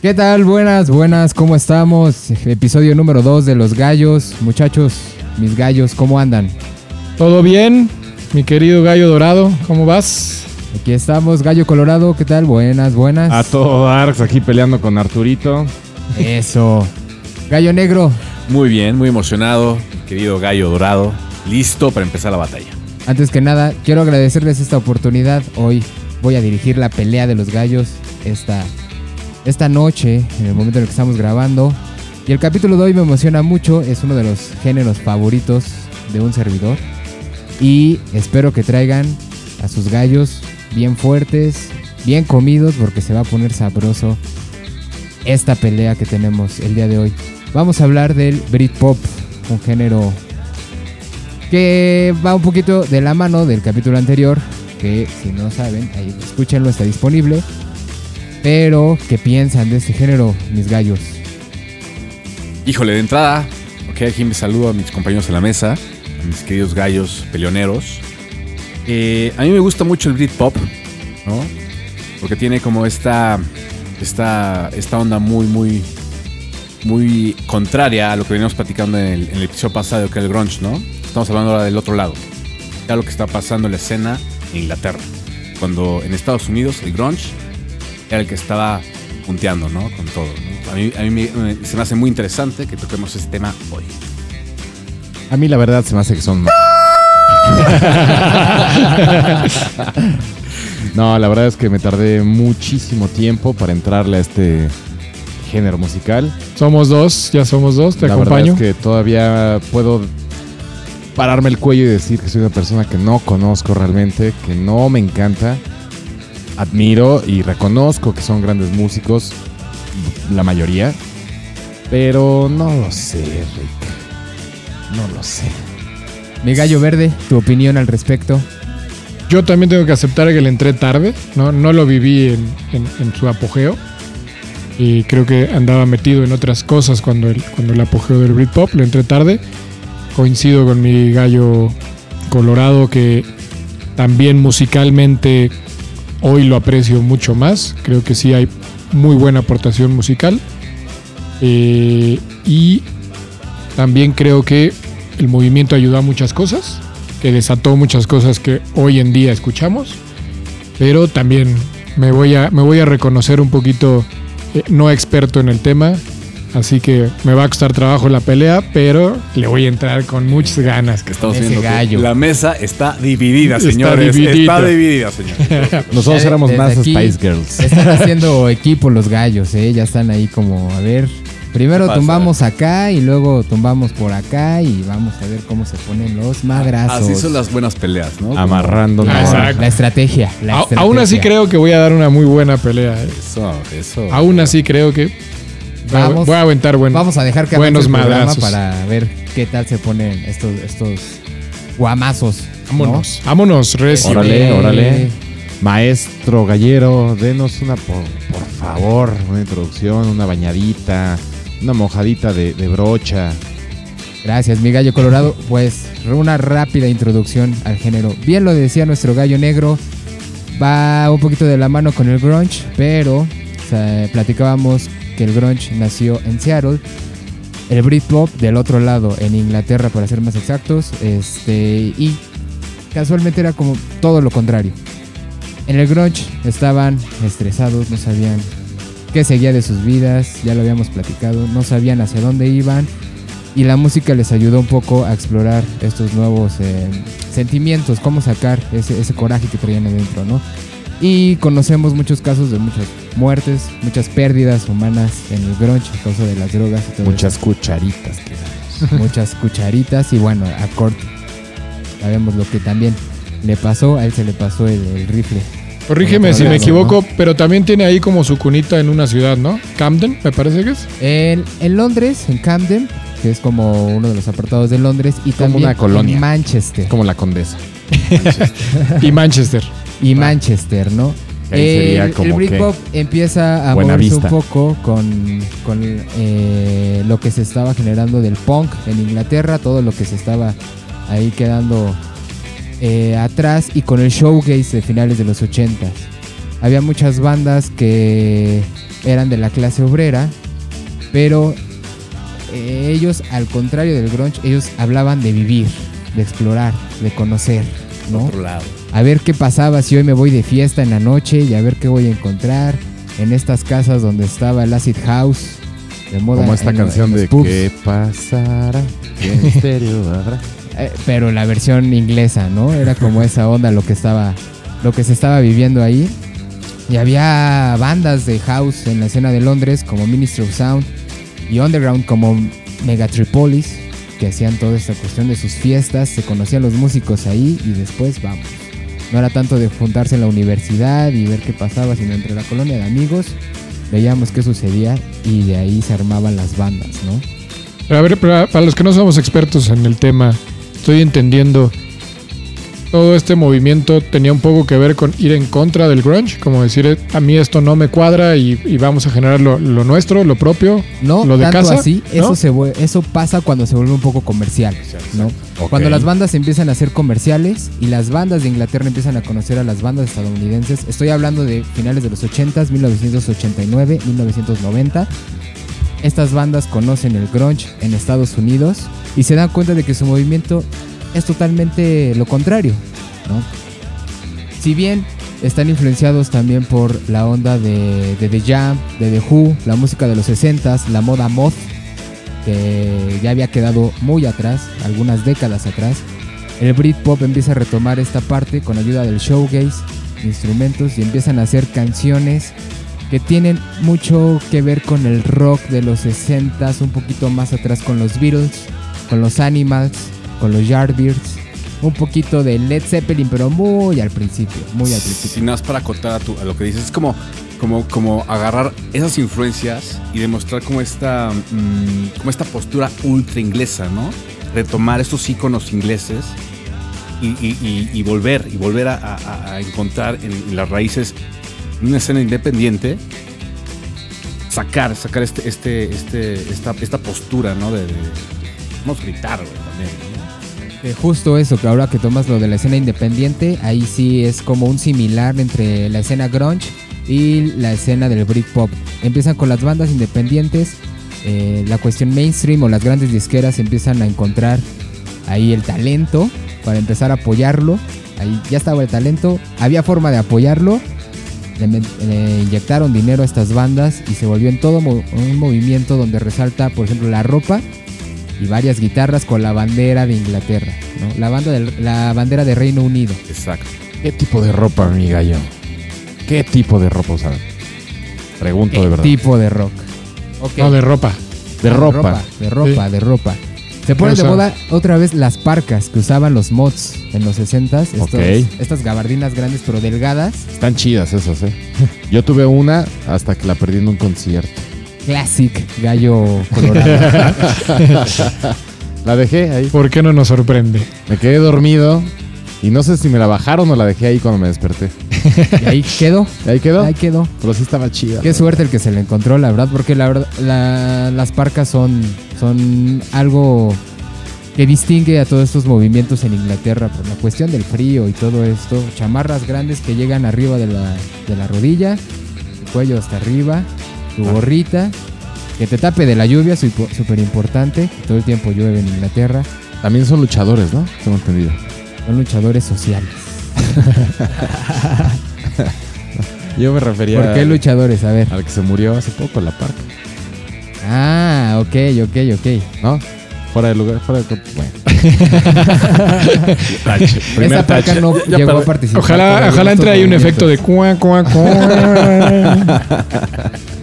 ¿Qué tal? Buenas, buenas, ¿cómo estamos? Episodio número 2 de Los Gallos. Muchachos, mis gallos, ¿cómo andan? ¿Todo bien? Mi querido gallo dorado, ¿cómo vas? Aquí estamos, Gallo Colorado, ¿qué tal? Buenas, buenas. A todo Darks aquí peleando con Arturito. Eso. Gallo Negro, Muy bien, muy emocionado, querido gallo dorado, listo para empezar la batalla. antes que nada, quiero agradecerles esta oportunidad. Hoy voy a dirigir la pelea de los gallos esta, esta noche, en el momento en el que estamos grabando. Y el capítulo de hoy me emociona mucho, es uno de los géneros favoritos de un servidor. Y espero que traigan a sus gallos bien fuertes, bien comidos, porque se va a poner sabroso esta pelea que tenemos el día de hoy. Vamos a hablar del Britpop, un género que va un poquito de la mano del capítulo anterior, que si no saben, ahí escúchenlo, está disponible. Pero, ¿qué piensan de este género, mis gallos? Híjole, de entrada, ok, aquí me saludo a mis compañeros en la mesa, a mis queridos gallos peleoneros. Eh, a mí me gusta mucho el Britpop, ¿no? Porque tiene como esta, esta, esta onda muy, muy, muy contraria a lo que veníamos platicando en el, episodio pasado, que el grunge, ¿no? Estamos hablando ahora del otro lado. Ya lo que está pasando en la escena en Inglaterra. Cuando en Estados Unidos el grunge era el que estaba punteando, ¿no? Con todo. ¿no? A mí, a mí me- me- se me hace muy interesante que toquemos este tema hoy. A mí la verdad se me hace que son... no, la verdad es que me tardé muchísimo tiempo para entrarle a este género musical. Somos dos, ya somos dos, te la acompaño. verdad es que todavía puedo pararme el cuello y decir que soy una persona que no conozco realmente, que no me encanta. Admiro y reconozco que son grandes músicos, la mayoría, pero no lo sé, Rick. No lo sé. Mi gallo verde, tu opinión al respecto. Yo también tengo que aceptar que le entré tarde, no, no lo viví en, en- en su apogeo. Y creo que andaba metido en otras cosas cuando el, cuando el apogeo del Britpop, le entré tarde. Coincido con mi gallo colorado que también musicalmente hoy lo aprecio mucho más. Creo que sí hay muy buena aportación musical. Eh, y también creo que el movimiento ayudó a muchas cosas, que desató muchas cosas que hoy en día escuchamos, pero también me voy a, reconocer un poquito eh, no experto en el tema, así que me va a costar trabajo la pelea, pero le voy a entrar con muchas ganas. Que estamos viendo que gallo. la mesa está dividida, señores. Está dividida, señores. Nosotros Ya éramos más aquí Spice Girls. Están haciendo equipo los gallos, ¿eh? Ya están ahí como, a ver. Primero tumbamos acá y luego tumbamos por acá y vamos a ver cómo se ponen los madrazos. Así son las buenas peleas, ¿no? Amarrando. La estrategia. la A- estrategia. aún así creo que voy a dar una muy buena pelea. eh. Eso, eso. Aún así creo que Vamos- voy a aventar buen, Vamos a dejar que buenos el programa madrazos. para ver qué tal se ponen estos, estos guamazos. ¿no? Vámonos, vámonos, recio. Órale, órale. Maestro Gallero, denos una, por, por favor, una introducción, una bañadita, una mojadita de, de brocha. Gracias, mi gallo colorado. Pues una rápida introducción al género. Bien lo decía nuestro gallo negro. Va un poquito de la mano con el grunge, pero o sea, platicábamos que el grunge nació en Seattle. El Britpop del otro lado, en Inglaterra para ser más exactos. Este, y casualmente era como todo lo contrario. En el grunge estaban estresados, no sabían qué seguía de sus vidas, ya lo habíamos platicado, no sabían hacia dónde iban y la música les ayudó un poco a explorar estos nuevos eh, sentimientos, cómo sacar ese, ese coraje que traían adentro, ¿no? Y conocemos muchos casos de muchas muertes, muchas pérdidas humanas en el grunge a causa de las drogas y todo Muchas cucharitas. que eso. muchas cucharitas y bueno, a Kurt sabemos lo que también le pasó, a él se le pasó el, el rifle. Corrígeme si me equivoco, pero también tiene ahí como su cunita en una ciudad, ¿no? Camden, me parece que es. En, en Londres, en Camden, que es como uno de los apartados de Londres, y Como también una colonia. en Manchester. Como la condesa. Y Manchester. Y Manchester, ¿no? El, como el Britpop empieza a moverse Vista. un poco con, con, eh, lo que se estaba generando del punk en Inglaterra, todo lo que se estaba ahí quedando eh, atrás y con el showcase de finales de los 80s. había muchas bandas que eran de la clase obrera, pero eh, ellos, al contrario del grunge, ellos hablaban de vivir, de explorar, de conocer, ¿no? Otro lado. A ver qué pasaba si hoy me voy de fiesta en la noche y a ver qué voy a encontrar en estas casas donde estaba el acid house de moda. Como esta en canción en de pubs. ¿Qué pasará? ¿Qué misterio habrá? Eh, pero la versión inglesa, ¿no? Era como esa onda lo que estaba lo que se estaba viviendo ahí. Y había bandas de house en la escena de Londres como Ministry of Sound y Underground como Megatripolis que hacían toda esta cuestión de sus fiestas, se conocían los músicos ahí y después vamos. No era tanto de juntarse en la universidad y ver qué pasaba, sino entre la colonia de amigos veíamos qué sucedía y de ahí se armaban las bandas, ¿no? A ver, para, para los que no somos expertos en el tema, estoy entendiendo. Todo este movimiento tenía un poco que ver con ir en contra del grunge, como decir, eh, a mí esto no me cuadra y, y vamos a generar lo, lo nuestro, lo propio. No, lo de tanto casa, así, ¿no? eso, se eso pasa cuando se vuelve un poco comercial. Cuando las bandas empiezan a ser comerciales y las bandas de Inglaterra empiezan a conocer a las bandas estadounidenses, estoy hablando de finales de los 80s, 1989, 1990. Estas bandas conocen el grunge en Estados Unidos y se dan cuenta de que su movimiento es totalmente lo contrario, ¿no? Si bien están influenciados también por la onda de, de The Jam, de The Who, la música de los 60s, la moda moth, que ya había quedado muy atrás, algunas décadas atrás. El Britpop empieza a retomar esta parte con ayuda del showgaze, instrumentos y empiezan a hacer canciones que tienen mucho que ver con el rock de los 60s, un poquito más atrás con los Beatles, con los Animals, con los Yardbirds, un poquito de Led Zeppelin, pero muy al principio, muy al principio. Sin nada más para acotar a, tu- lo que dices, es como, como, como agarrar esas influencias y demostrar como esta, mm, como esta postura ultra inglesa, ¿no? Retomar estos íconos ingleses y, volver, y volver a, encontrar en, las raíces una escena independiente, sacar, sacar este, este, este, esta, esta postura, ¿no? De, de vamos a gritar, güey, también, Eh, justo eso, que ahora que tomas lo de la escena independiente, ahí sí es como un similar entre la escena grunge y la escena del Britpop. Empiezan con las bandas independientes, eh, la cuestión mainstream o las grandes disqueras empiezan a encontrar ahí el talento para empezar a apoyarlo. Ahí ya estaba el talento, había forma de apoyarlo. Le, inyectaron dinero a estas bandas y se volvió en todo un movimiento donde resalta, por ejemplo, la ropa, y varias guitarras con la bandera de Inglaterra, ¿no? La, banda del- la bandera de Reino Unido. Exacto. ¿Qué tipo de ropa, mi gallo? ¿Qué tipo de ropa usaban? Pregunto de verdad. Tipo de rock. No, de ropa. De Ah, ropa. De ropa, de ropa. Se ponen de moda otra vez las parcas que usaban los mods en los 60s. Estos- Ok. Estas gabardinas grandes pero delgadas. Están chidas esas, ¿eh? Yo tuve una hasta que la perdí en un concierto. Classic gallo colorado. La dejé ahí. ¿Por qué no nos sorprende? Me quedé dormido y no sé si me la bajaron o la dejé ahí cuando me desperté. y ahí quedó. ¿Y ahí quedó? Ahí quedó. Pero sí estaba chida. Qué suerte el que se le encontró, la verdad, porque la verdad, la- las parcas son, son algo que distingue a todos estos movimientos en Inglaterra por la cuestión del frío y todo esto. Chamarras grandes que llegan arriba de la, de la rodilla, el cuello hasta arriba, tu gorrita, que te tape de la lluvia, súper importante. Todo el tiempo llueve en Inglaterra. También son luchadores, ¿no? Tengo entendido. Son luchadores sociales. Yo me refería ¿Por qué al, luchadores? A ver. al que se murió hace poco, la parca. Ah, ok, ok, ok. ¿No? Fuera de lugar, fuera de... Bueno. Esa parca no Ya- llegó a participar. Ojalá, ojalá entre ahí un efecto de cuá, cuá, cuá.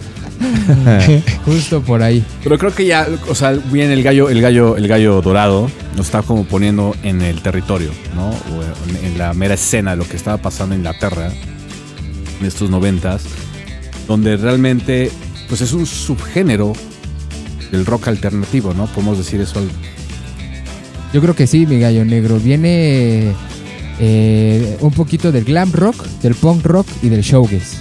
Justo por ahí. Pero creo que ya, o sea, bien el gallo, el gallo, el gallo dorado nos está como poniendo en el territorio, ¿no? O en, la mera escena de lo que estaba pasando en Inglaterra en estos noventas, donde realmente, pues es un subgénero del rock alternativo, ¿no? Podemos decir eso. al- Yo creo que sí, mi gallo negro. Viene eh, un poquito del glam rock, del punk rock y del showgaze.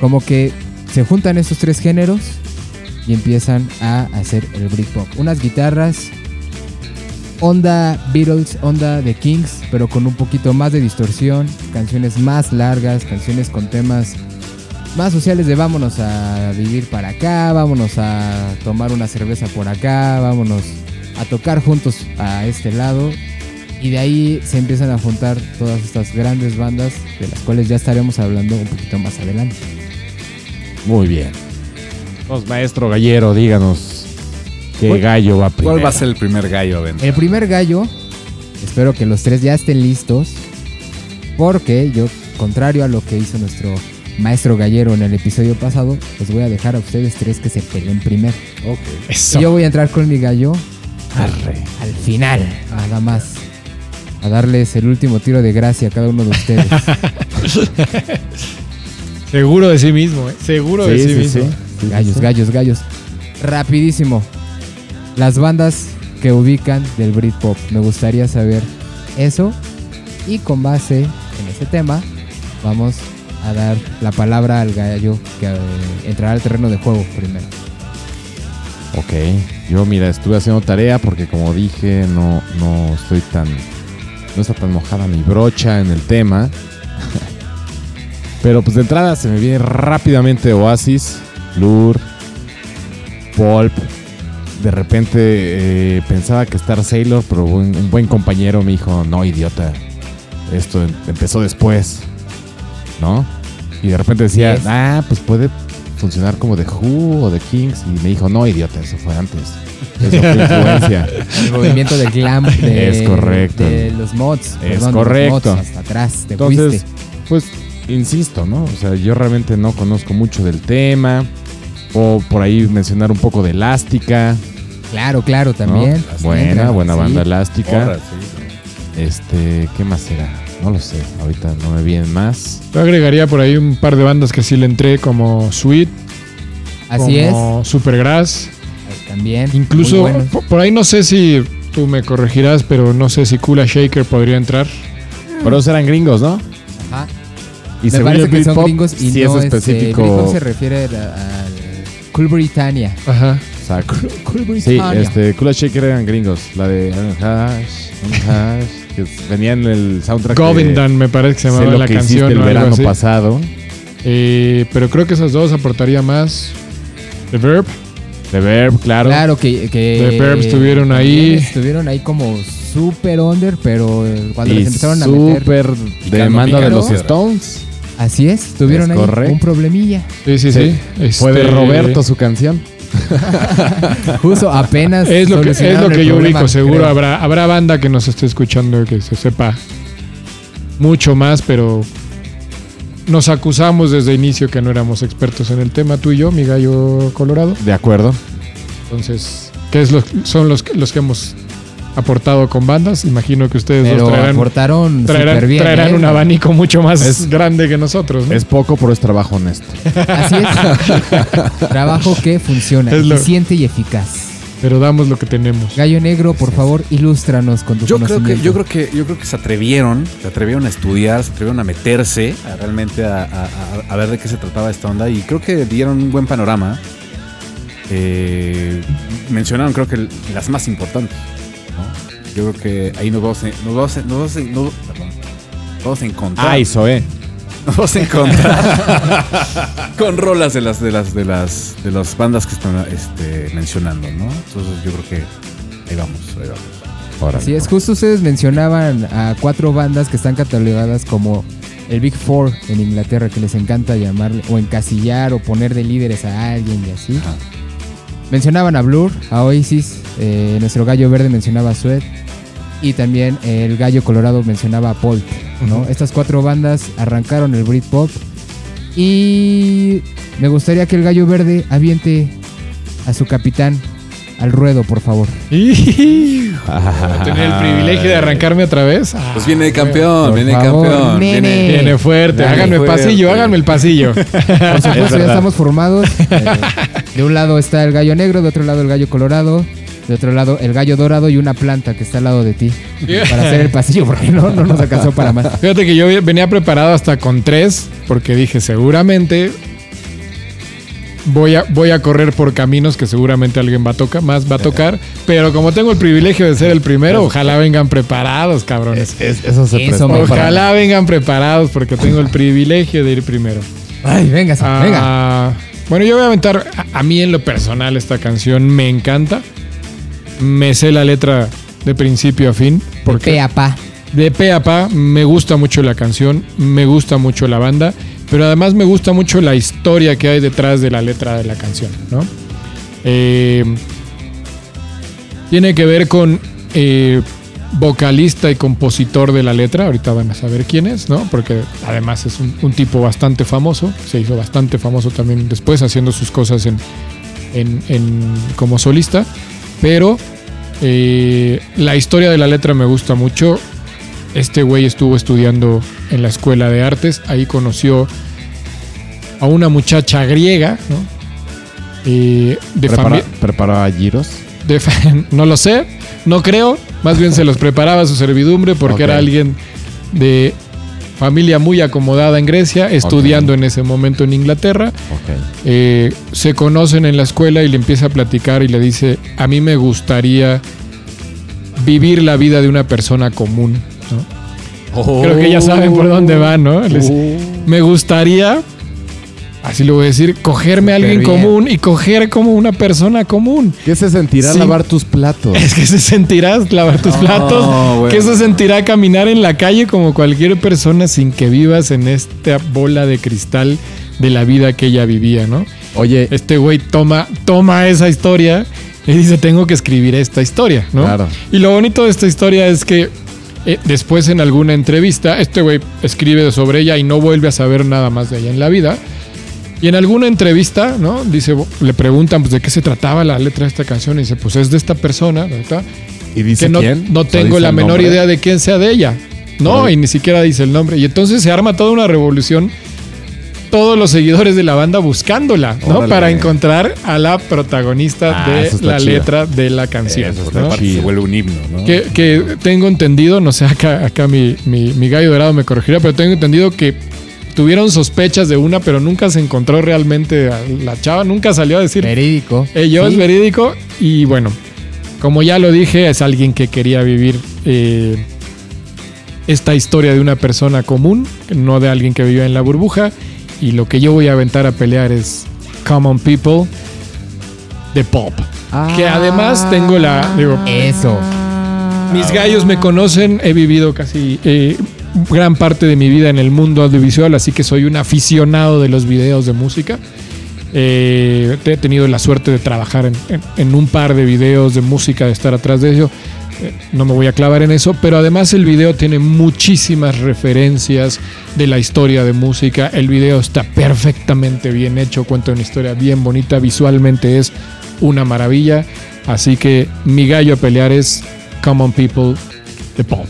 Como que se juntan estos tres géneros y empiezan a hacer el Britpop. Unas guitarras onda Beatles, onda de Kings, pero con un poquito más de distorsión, canciones más largas, canciones con temas más sociales de vámonos a vivir para acá, vámonos a tomar una cerveza por acá, vámonos a tocar juntos a este lado. Y de ahí se empiezan a juntar todas estas grandes bandas de las cuales ya estaremos hablando un poquito más adelante. Muy bien. Entonces, maestro gallero, díganos qué ¿Cuál- gallo va primero. ¿Cuál va a ser el primer gallo, Ben? El primer gallo, espero que los tres ya estén listos, porque yo, contrario a lo que hizo nuestro maestro gallero en el episodio pasado, los voy a dejar a ustedes tres que se peleen primero. Ok. Eso. Y yo voy a entrar con mi gallo Arre. al final, nada más. A darles el último tiro de gracia a cada uno de ustedes. Seguro de sí mismo, ¿eh? Seguro de Sí, mismo. sí. Sí, gallos, sí. gallos, gallos. Rapidísimo. Las bandas que ubican del Britpop. Me gustaría saber eso. Y con base en ese tema, vamos a dar la palabra al gallo que eh, entrará al terreno de juego primero. Ok, yo mira, estuve haciendo tarea porque como dije, no, no estoy tan, no está tan mojada mi brocha en el tema. Pero pues de entrada se me viene rápidamente Oasis, Blur, Pulp. De repente eh, pensaba que Star Sailor, pero un, un buen compañero me dijo, no, idiota, esto em- empezó después, ¿no? Y de repente decía, Yes. ah, pues puede funcionar como The Who o The Kings. Y me dijo, no, idiota, eso fue antes. Eso fue influencia. El movimiento de glam de, Es correcto. de los mods. Es perdón, de los correcto. mods hasta atrás. Te Entonces, fuiste. pues, insisto, ¿no? O sea, yo realmente no conozco mucho del tema. O por ahí mencionar un poco de Elástica. Claro, claro, ¿no? también. Buena, Entra, buena sí. banda Elástica. Porra, sí. Este, ¿qué más será? No lo sé. Ahorita no me vienen más. Yo agregaría por ahí un par de bandas que sí le entré, como Sweet, Así es. como Supergrass. También. Incluso, bueno. por, por ahí no sé si tú me corregirás, pero no sé si Kula Shaker podría entrar. Pero eran gringos, ¿no? Ajá. Y Me parece que son gringos y sí no es este, específico. Britpop se refiere a- al Cool Britannia. Ajá. o sea, Cool sí, este, Kula Shaker eran gringos. La de Hash, Hash, que venía en el soundtrack. Govindan me parece que se llamaba la que canción el verano así. pasado. Eh, pero creo que esas dos aportaría más. The Verb. The Verb, claro. Claro que, que The Verbs estuvieron ahí. Estuvieron ahí como super under, pero eh, cuando y les empezaron a meter. súper demanda de los Stones. Así es, tuvieron Es ahí correcto. un problemilla. Sí, sí, sí. Fue de Este, Roberto su canción. Justo apenas. Es lo que, es lo que yo problema, ubico, seguro creo. habrá, habrá banda que nos esté escuchando que se sepa mucho más, pero nos acusamos desde inicio que no éramos expertos en el tema, tú y yo, mi gallo colorado. De acuerdo. Entonces, ¿qué es lo, son los, que- los que hemos aportado con bandas? Imagino que ustedes Pero dos traerán, aportaron traerán, súper bien. traerán ¿eh? un abanico mucho más Es- grande que nosotros. ¿no? Es poco, pero es trabajo honesto. Así es. Trabajo que funciona, Es lo- eficiente y eficaz. Pero damos lo que tenemos. Gallo Negro, por favor, ilústranos con tu Yo creo que, yo creo que, yo creo que se atrevieron, se atrevieron a estudiar, se atrevieron a meterse a realmente a, a- a- a ver de qué se trataba esta onda y creo que dieron un buen panorama. Eh, mencionaron creo que las más importantes. ¿No? Yo creo que ahí nos vamos a, nos vamos a- nos vamos a- nos- perdón, vamos a encontrar. Ay, Zoé. Nos vamos a encontrar con rolas de las de las de las de las bandas que están este, mencionando, ¿no? Entonces yo creo que ahí vamos, ahí vamos. Órale. Así es, justo ustedes mencionaban a cuatro bandas que están catalogadas como el Big Four en Inglaterra, que les encanta llamarle o encasillar o poner de líderes a alguien y así. Ajá. Mencionaban a Blur, a Oasis, eh, nuestro gallo verde mencionaba a Sweat y también el gallo colorado mencionaba a Pulp. ¿no? Estas cuatro bandas arrancaron el Britpop y me gustaría que el gallo verde aviente a su capitán al ruedo, por favor. Tener el privilegio de arrancarme otra vez. Ah, Pues viene campeón, Por viene favor, campeón. nene. Viene, Viene fuerte, Viene háganme fuerte. pasillo, háganme el pasillo. Por supuesto, ya estamos formados. Eh, de un lado está el gallo negro, de otro lado el gallo colorado, de otro lado el gallo dorado y una planta que está al lado de ti. Para hacer el pasillo, porque no, no nos alcanzó para más. Fíjate que yo venía preparado hasta con tres, porque dije, seguramente voy a, voy a correr por caminos que seguramente alguien va a tocar, más va a tocar. Pero como tengo el privilegio de ser el primero, ojalá vengan preparados, cabrones. Es- eso se Eso presta. me- Ojalá vengan preparados porque tengo el privilegio de ir primero. Ay, venga, venga. Ah, bueno, yo voy a aventar. A, a mí, en lo personal, esta canción me encanta. Me sé la letra de principio a fin. Porque Pe a pa. de pe a pa me gusta mucho la canción, me gusta mucho la banda, pero además me gusta mucho la historia que hay detrás de la letra de la canción, ¿no? Eh, tiene que ver con eh, vocalista y compositor de la letra, ahorita van a saber quién es, ¿no? Porque además es un, tipo bastante famoso, se hizo bastante famoso también después haciendo sus cosas en, en- en- como solista, pero eh, la historia de la letra me gusta mucho. Este güey estuvo estudiando en la escuela de artes, ahí conoció a una muchacha griega, ¿no? Eh, de Prepara- ¿Preparaba giros? de no lo sé, no creo. Más bien se los preparaba a su servidumbre porque era alguien de familia muy acomodada en Grecia, estudiando en ese momento en Inglaterra. Eh, se conocen en la escuela y le empieza a platicar y le dice, a mí me gustaría vivir la vida de una persona común. Creo que ya saben por dónde va, ¿no? Les- me gustaría, así lo voy a decir, cogerme a alguien bien. común y coger como una persona común. ¿Qué se sentirá Sí. lavar tus platos? Es que se sentirá lavar tus platos, güey. que se sentirá caminar en la calle como cualquier persona sin que vivas en esta bola de cristal de la vida que ella vivía, ¿no? Oye, Este güey toma, toma esa historia y dice, tengo que escribir esta historia, ¿no? Claro. Y lo bonito de esta historia es que eh, después en alguna entrevista, este güey escribe sobre ella y no vuelve a saber nada más de ella en la vida. Y en alguna entrevista, ¿no? Dice, le preguntan pues, de qué se trataba la letra de esta canción y dice, pues es de esta persona, ¿verdad? ¿y dice que no, quién? no ¿O tengo la menor nombre? idea de quién sea de ella. No, y ni siquiera dice el nombre. Y entonces se arma toda una revolución. Todos los seguidores de la banda buscándola, ¿no? Órale. Para encontrar a la protagonista Ah, de la chido. letra de la canción. Eso está ¿no? Se vuelve un himno, ¿no? Que, que tengo entendido, no sé, acá, acá mi, mi- mi gallo dorado me corregirá, pero tengo entendido que tuvieron sospechas de una, pero nunca se encontró realmente a la chava, nunca salió a decir, Verídico. ello Sí. es verídico y bueno, como ya lo dije, es alguien que quería vivir eh, esta historia de una persona común, no de alguien que vive en la burbuja. Y lo que yo voy a aventar a pelear es Common People de Pop. Que además tengo la... Digo, Eso. mis gallos me conocen, he vivido casi eh, gran parte de mi vida en el mundo audiovisual, así que soy un aficionado de los videos de música. Eh, he tenido la suerte de trabajar en, en- en un par de videos de música, de estar atrás de ello. No me voy a clavar en eso, pero además el video tiene muchísimas referencias de la historia de música. El video está perfectamente bien hecho, cuenta una historia bien bonita, visualmente es una maravilla. Así que mi gallo a pelear es Common People de Pop.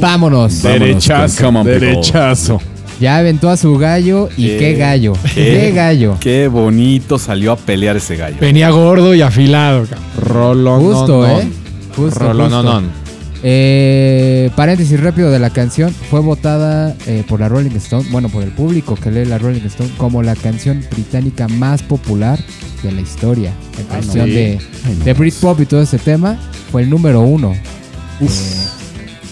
Vámonos. Vámonos Derechazo, People. Ya aventó a su gallo y qué gallo. qué- Qué gallo. Qué bonito salió a pelear ese gallo. Venía gordo y afilado. Rolón. Justo, ¿eh? Justo, Rolón, justo. no, no. Eh, paréntesis rápido de la canción. Fue votada eh, por la Rolling Stone, bueno, por el público que lee la Rolling Stone, como la canción británica más popular de la historia. En cuestión sí. de, Ay, no. de Britpop y todo ese tema, fue el número uno eh,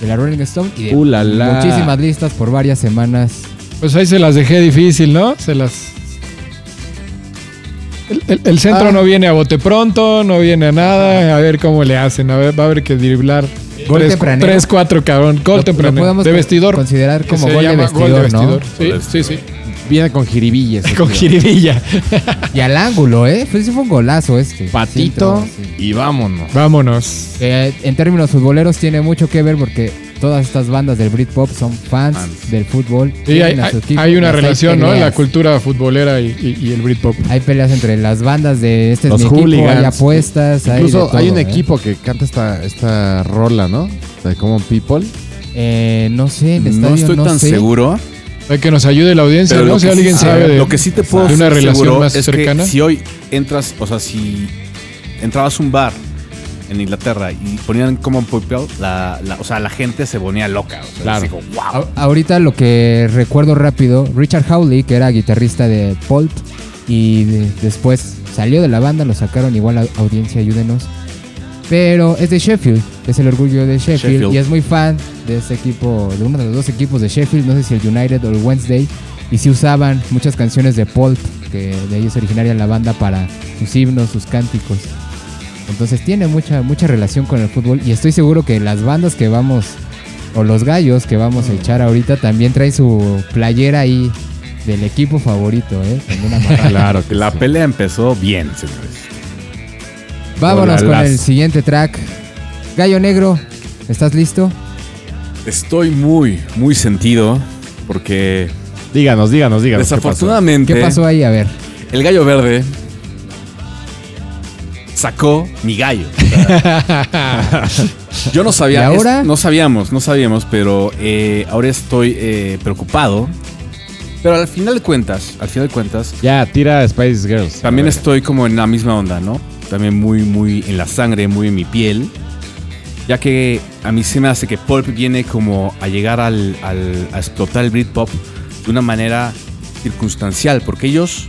de la Rolling Stone y de Uh, la, la. muchísimas listas por varias semanas. Pues ahí se las dejé difícil, ¿no? Se las. El, el- el centro Ah. no viene a bote pronto, no viene a nada. A ver cómo le hacen. A ver, va a haber que driblar. Gol tres, tres, cuatro, cabrón. Gol Lo- lo tempranero. podemos De vestidor. considerar como gol de vestidor, ¿no? Sí, sí, sí. Viene con jiribillas. Con jiribilla. Y al ángulo, ¿eh? Pues sí fue un golazo este. Patito Sí, entró, sí. y vámonos. Vámonos. Eh, en términos futboleros tiene mucho que ver porque todas estas bandas del Britpop son fans Fans. del fútbol. Sí, hay, una hay relación, ¿no? La cultura futbolera y, y- y el Britpop. Hay peleas entre las bandas de este es Los equipo, hooligans. hay apuestas, hay, Incluso de todo, hay un ¿eh? equipo que canta esta, esta rola, ¿no? De Common People. Eh, no sé, el No estadio estoy no tan sé. seguro. Hay que nos ayude la audiencia, Pero ¿no? Si que alguien sí- sabe de, lo que sí te puedo de una relación más es cercana. que si hoy entras, o sea, si entrabas a un bar en Inglaterra y ponían Common People, la, la- o sea, la gente se ponía loca. O sea, Claro. wow. A- ahorita lo que recuerdo rápido, Richard Howley, que era guitarrista de Pulp, y de- después salió de la banda, lo sacaron igual a audiencia, ayúdenos. Pero es de Sheffield, es el orgullo de Sheffield, Sheffield. y es muy fan de ese equipo, de uno de los dos equipos de Sheffield, no sé si el United o el Wednesday, y sí usaban muchas canciones de Pulp, que de ahí es originaria la banda para sus himnos, sus cánticos. Entonces tiene mucha, mucha relación con el fútbol y estoy seguro que las bandas que vamos, o los gallos que vamos a echar ahorita también traen su playera ahí del equipo favorito, ¿eh? Claro que La pelea empezó bien, señores. Vámonos con Olalas. el siguiente track. Gallo Negro, ¿estás listo? Estoy muy, muy sentido porque Díganos, díganos, díganos. ¿qué pasó? desafortunadamente ¿Qué pasó ahí? A ver. el gallo verde sacó mi gallo. Yo no sabía, ¿Y ahora? es- no sabíamos, no sabíamos, pero eh, ahora estoy eh, preocupado. Pero al final de cuentas, al final de cuentas, Ya, tira Spice Girls. también estoy como en la misma onda, ¿no? También muy, muy en la sangre, muy en mi piel. Ya que a mí se me hace que Pulp viene como a llegar al, al- a explotar el Britpop de una manera circunstancial, porque ellos,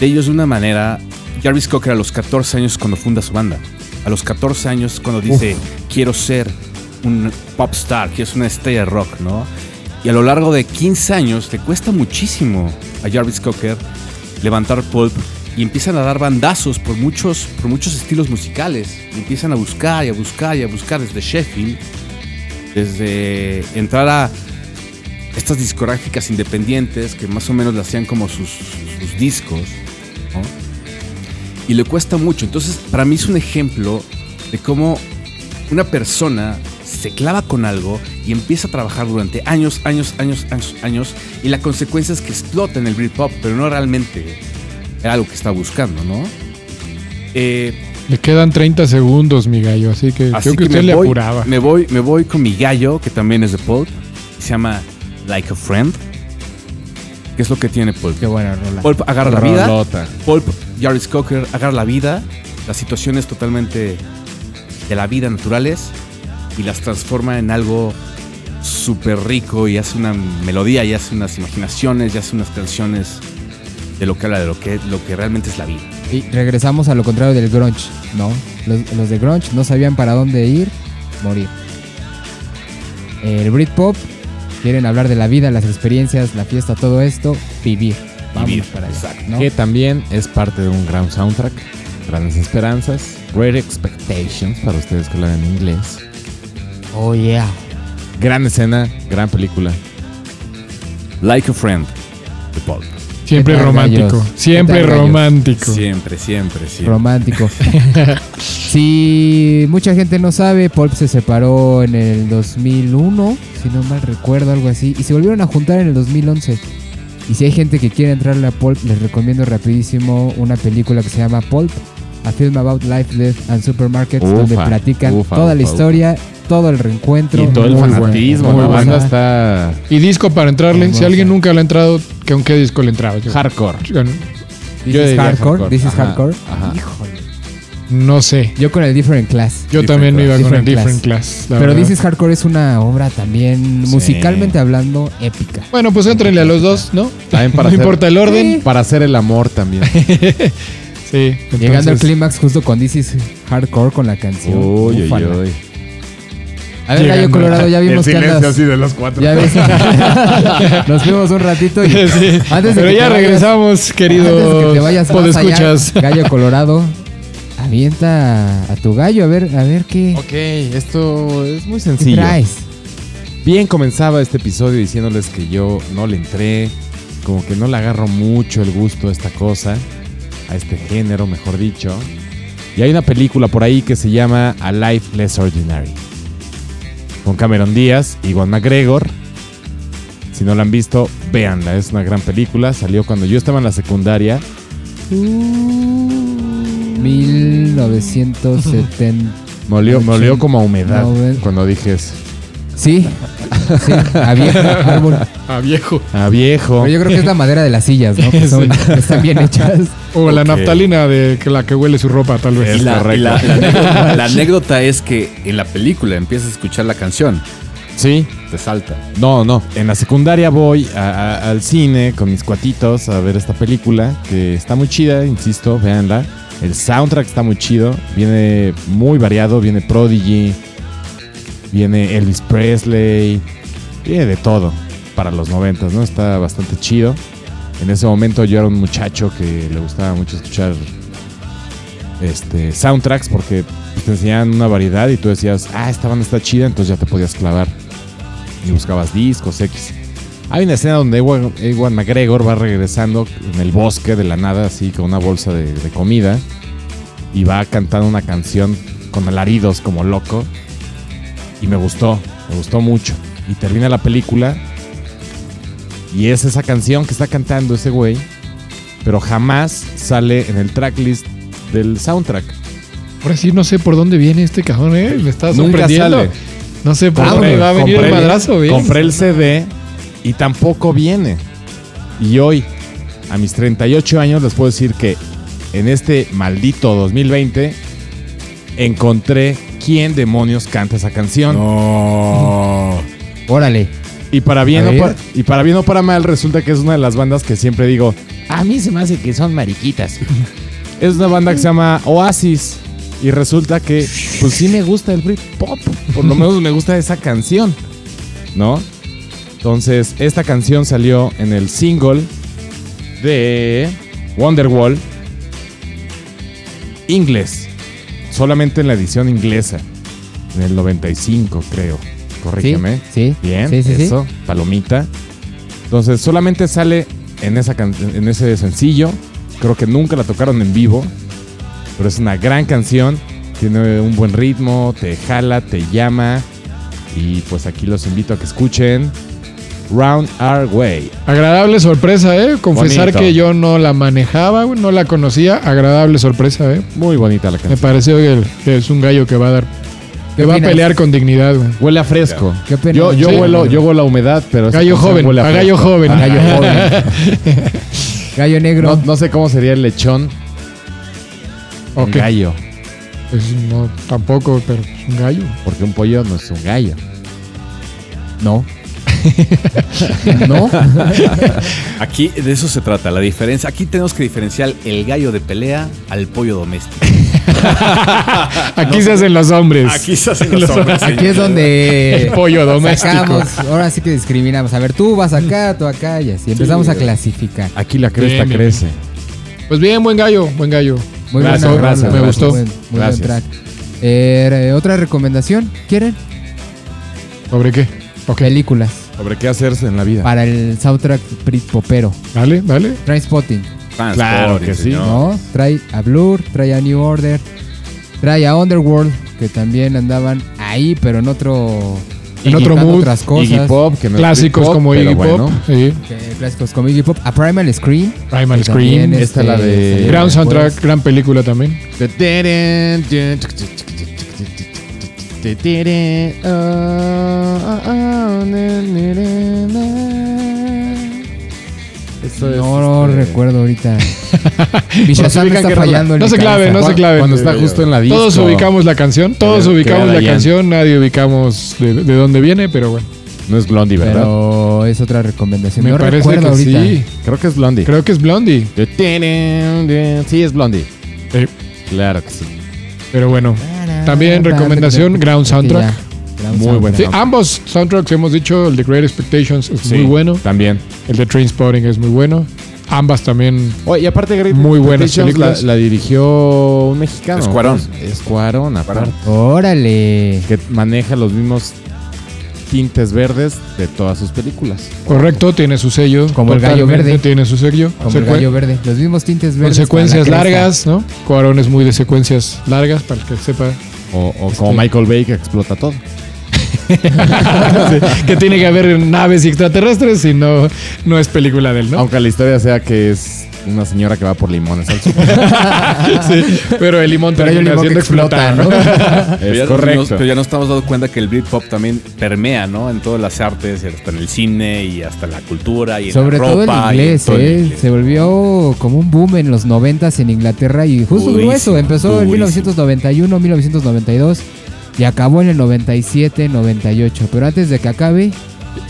de ellos de una manera, Jarvis Cocker a los 14 años cuando funda su banda, a los 14 años cuando dice, quiero ser un pop star, quiero ser una estrella de rock, ¿no? Y a lo largo de 15 años le cuesta muchísimo a Jarvis Cocker levantar Pulp y empiezan a dar bandazos por muchos, por muchos estilos musicales. Y empiezan a buscar y a buscar y a buscar desde Sheffield, desde entrar a estas discográficas independientes que más o menos le hacían como sus, sus discos. ¿no? Y le cuesta mucho. Entonces, para mí es un ejemplo de cómo una persona se clava con algo y empieza a trabajar durante años, años, años, años, años, y la consecuencia es que explota en el Britpop, pero no realmente era algo que estaba buscando, ¿no? Eh, Le quedan 30 segundos, mi gallo, así que así creo que, usted me le voy, apuraba. Me voy, me voy con mi gallo, que también es de Pulp, se llama Like a Friend. ¿Qué es lo que tiene Pulp? Qué buena rola. Pulp agarra la vida. Rolota. Jarvis Cocker, agarra la vida, las situaciones totalmente de la vida naturales y las transforma en algo súper rico y hace una melodía y hace unas imaginaciones y hace unas canciones de lo que habla de lo que, lo que realmente es la vida. Y regresamos a lo contrario del grunge, ¿no? Los, los de grunge no sabían para dónde ir, morir. El Britpop quieren hablar de la vida, las experiencias, la fiesta, todo esto, vivir. Vamos Vivir, para allá, exacto. ¿no? Que también es parte de un gran soundtrack. Grandes esperanzas. Great Expectations, para ustedes que hablan en inglés. Oh yeah. Gran escena, gran película. Like a Friend de Pulp. Siempre ¿Qué tal, romántico. Siempre romántico. Siempre, siempre, siempre. Romántico. si mucha gente no sabe, Pulp se separó en el 2001, si no mal recuerdo, algo así, y se volvieron a juntar en el 2011. Y si hay gente que quiere entrarle a Pulp, les recomiendo rapidísimo una película que se llama Pulp, a film about life, death and supermarkets, Ufa, donde platican ufa, toda la ufa, historia, todo el reencuentro. Y todo el bueno, fanatismo. buena. banda está Y disco para entrarle. Hermosa. Si alguien nunca le ha entrado, ¿que ¿con qué disco le entraba? Yo- hardcore. yo This Yo is diría hardcore, hardcore. this is Ajá, hardcore. ajá. Híjole. No sé. Yo con el Different Class. Yo Different también me iba Class. con el Different Different Class. la Pero verdad. This is Hardcore es una obra también, Sí. musicalmente hablando, épica. Bueno, pues entrenle a los dos, ¿no? También para no hacer- importa el orden. Para hacer el amor también. Sí. Llegando al clímax justo con This is Hardcore con la canción. Uy, uy, Ufala. uy. A ver, Gallo. Colorado, ya vimos que andas. de los cuatro. Ya ves. Nos fuimos un ratito y Sí. antes de Pero que ya vayas- regresamos, Antes de que querido te vayas más allá, Gallo Colorado, avienta a tu gallo a ver, a ver qué, Ok, esto es muy qué sencillo. traes. Bien comenzaba este episodio diciéndoles que yo no le entré, como que no le agarro mucho el gusto a esta cosa, a este género, mejor dicho. Y hay una película por ahí que se llama A Life Less Ordinary. Con Cameron Díaz y Juan McGregor. Si no la han visto, véanla, es una gran película. Salió cuando yo estaba en la secundaria. 1970. Me olió, me olió como a humedad Noven- cuando dije eso. Sí, sí, a viejo árbol. A viejo. A viejo. Pero yo creo que es la madera de las sillas, ¿no? Que, son, que están bien hechas. O la naftalina de que la que huele su ropa, tal vez. Y la, la- la anécdota, la anécdota es que en la película empiezas a escuchar la canción Sí, te salta. No, no. En la secundaria voy a- a- al cine con mis cuatitos a ver esta película que está muy chida, insisto, véanla. El soundtrack está muy chido, viene muy variado, viene Prodigy, viene Elvis Presley, viene de todo para los noventas, ¿no? Está bastante chido. En ese momento yo era un muchacho que le gustaba mucho escuchar este soundtracks porque pues, te enseñaban una variedad y tú decías, ah, esta banda está chida, entonces ya te podías clavar y buscabas discos X. Hay una escena donde Ewan, Ewan McGregor va regresando en el bosque de la nada, así con una bolsa de, de comida, y va cantando una canción con alaridos como loco. Y me gustó, me gustó mucho. Y termina la película, y es esa canción que está cantando ese güey, pero jamás sale en el tracklist del soundtrack. Ahora sí no sé por dónde viene este cajón, ¿eh? Me está Nunca sorprendiendo. sale. No sé por dónde va a venir el madrazo, bien. Compré el CD y tampoco viene. Y hoy, a mis 38 años, les puedo decir que en este maldito 2020 encontré quién demonios canta esa canción. No. Órale. Y para bien o para, y para bien o para mal resulta que es una de las bandas que siempre digo, a mí se me hace que son mariquitas. es una banda que se llama Oasis y resulta que pues sí me gusta el Britpop, por lo menos me gusta esa canción, ¿no? Entonces, esta canción salió en el single de Wonderwall inglés, solamente en la edición inglesa, en el 95 creo. Corrígeme. Sí. Bien, Sí, sí, sí. eso, palomita. Entonces, solamente sale en, esa en ese sencillo. Creo que nunca la tocaron en vivo, pero es una gran canción. Tiene un buen ritmo, te jala, te llama. Y pues aquí los invito a que escuchen Round Our Way. Agradable sorpresa, ¿eh? Confesar Bonito. que yo no la manejaba, no la conocía. Agradable sorpresa, ¿eh? Muy bonita la Me canción. pareció que, es un gallo que va a dar. ¿Qué Que va a pelear con dignidad, güey. Huele a fresco. ¿Qué? Yo, yo, Sí. huelo, yo huelo a humedad, pero Gallo joven, huele a gallo joven. A Gallo joven. Gallo negro. No, no sé cómo sería el lechón. en Ok. gallo. Pues no, tampoco, pero es un gallo. Porque un pollo no es un gallo. No. no. Aquí de eso se trata, la diferencia. Aquí tenemos que diferenciar el gallo de pelea al pollo doméstico. Aquí se hacen los hombres. Aquí se hacen los hombres. Aquí es donde El pollo doméstico. sacamos, ahora sí que discriminamos. A ver, tú vas acá, tú acá y así. Empezamos a clasificar. Aquí la cresta Bien, bien, crece. Pues bien, buen gallo, buen gallo. Muy Gracias, buena gracias, me muy gustó. buen- muy buen Gracias. track. Eh, otra recomendación, ¿quieren? ¿Sobre qué? Ok. Películas Sobre qué hacerse en la vida. para el soundtrack Popero. Vale, vale. Trainspotting, Claro que sí. ¿no? Trae a Blur, trae a New Order, trae a Underworld, que también andaban ahí, pero en otro En otro mood. otras cosas. Iggy Pop, que no es Clásicos como Iggy Pop. bueno. sí. clásicos como Iggy Pop, a Primal Scream. Primal Scream. también, Esta este, la de- Gran después. soundtrack, gran película también. Eso es, No este, recuerdo ahorita. Está fallando No se clave, no se clave. Cuando está justo en la disco. Todos ubicamos la canción, todos ubicamos la canción, nadie ubicamos de, de dónde viene, pero bueno, No es Blondie, ¿verdad? Pero es otra recomendación. me no parece recuerdo que ahorita. sí. Creo que es Blondie. Creo que es Blondie. Sí, es Blondie. Eh, Claro que sí. pero bueno, También recomendación, Ground Soundtrack. Ground Muy buen sí, ambos soundtracks hemos dicho, el de Great Expectations es Sí, muy bueno, También. el de Trainspotting es muy bueno. Ambas también Oye, y aparte, Great Muy buenas Expectations películas. La, la dirigió un mexicano. Es Cuarón. Es Cuarón, aparte. Órale. Que maneja los mismos tintes verdes de todas sus películas. correcto, tiene su sello. Como el gallo verde. Tiene su sello. Como el gallo verde. Los mismos tintes Con verdes. secuencias la cresta. largas, ¿no? Cuarón es muy de secuencias largas, para el que sepa. O, o Este- como Michael Bay que explota todo. Sí, que tiene que haber naves y extraterrestres y no, no es película de él, ¿no? Aunque la historia sea que es una señora que va por limones al. Sí, pero el limón Pero hay un termina limón que siendo explota. ¿no? Ya, es correcto. nos, pero ya nos estamos dando cuenta que el Britpop también permea, ¿no? En todas las artes, hasta en el cine y hasta en la cultura y en Sobre la todo ropa. el y en inglés, todo el ¿eh? inglés. Se volvió como un boom en los noventas en Inglaterra y justo Durísimo, grueso. Empezó en durísimo. 1991, 1992. y acabó en el 97, 98. Pero antes de que acabe,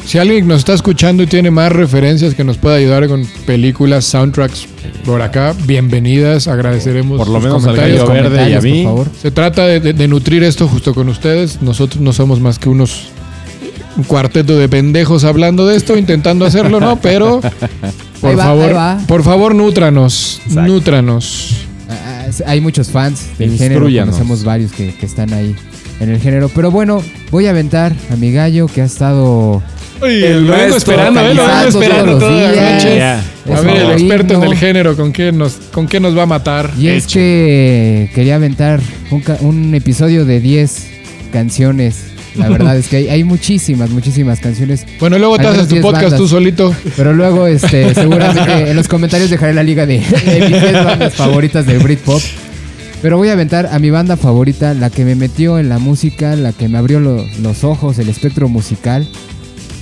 Si alguien nos está escuchando y tiene más referencias que nos pueda ayudar con películas, soundtracks por acá, bienvenidas, agradeceremos. Por lo sus menos al comentarios. Gallo Verde y a mí. por favor. Se trata de, de- de nutrir esto justo con ustedes. Nosotros no somos más que unos un cuarteto de pendejos hablando de esto, intentando hacerlo, ¿no? Pero por va, favor, por favor, nútranos, Exacto. nútranos. Ah, ah, hay muchos fans del género, conocemos varios que, que están ahí en el género. Pero bueno, voy a aventar a mi gallo que ha estado El lo vengo esperando, ¿eh? Lo vengo esperando todos los toda la días. noche. Ya. A ver, el experto en el género, ¿con qué nos, con qué nos va a matar? Y es Hecho. que quería aventar un, episodio de 10 canciones. La verdad es que hay, hay muchísimas, muchísimas canciones. Bueno, luego te haces tu 10 podcast bandas. tú solito. Pero luego, este, seguramente en los comentarios dejaré la liga de, de mis 10 bandas favoritas del Britpop. Pero voy a aventar a mi banda favorita, la que me metió en la música, la que me abrió lo- los ojos, el espectro musical.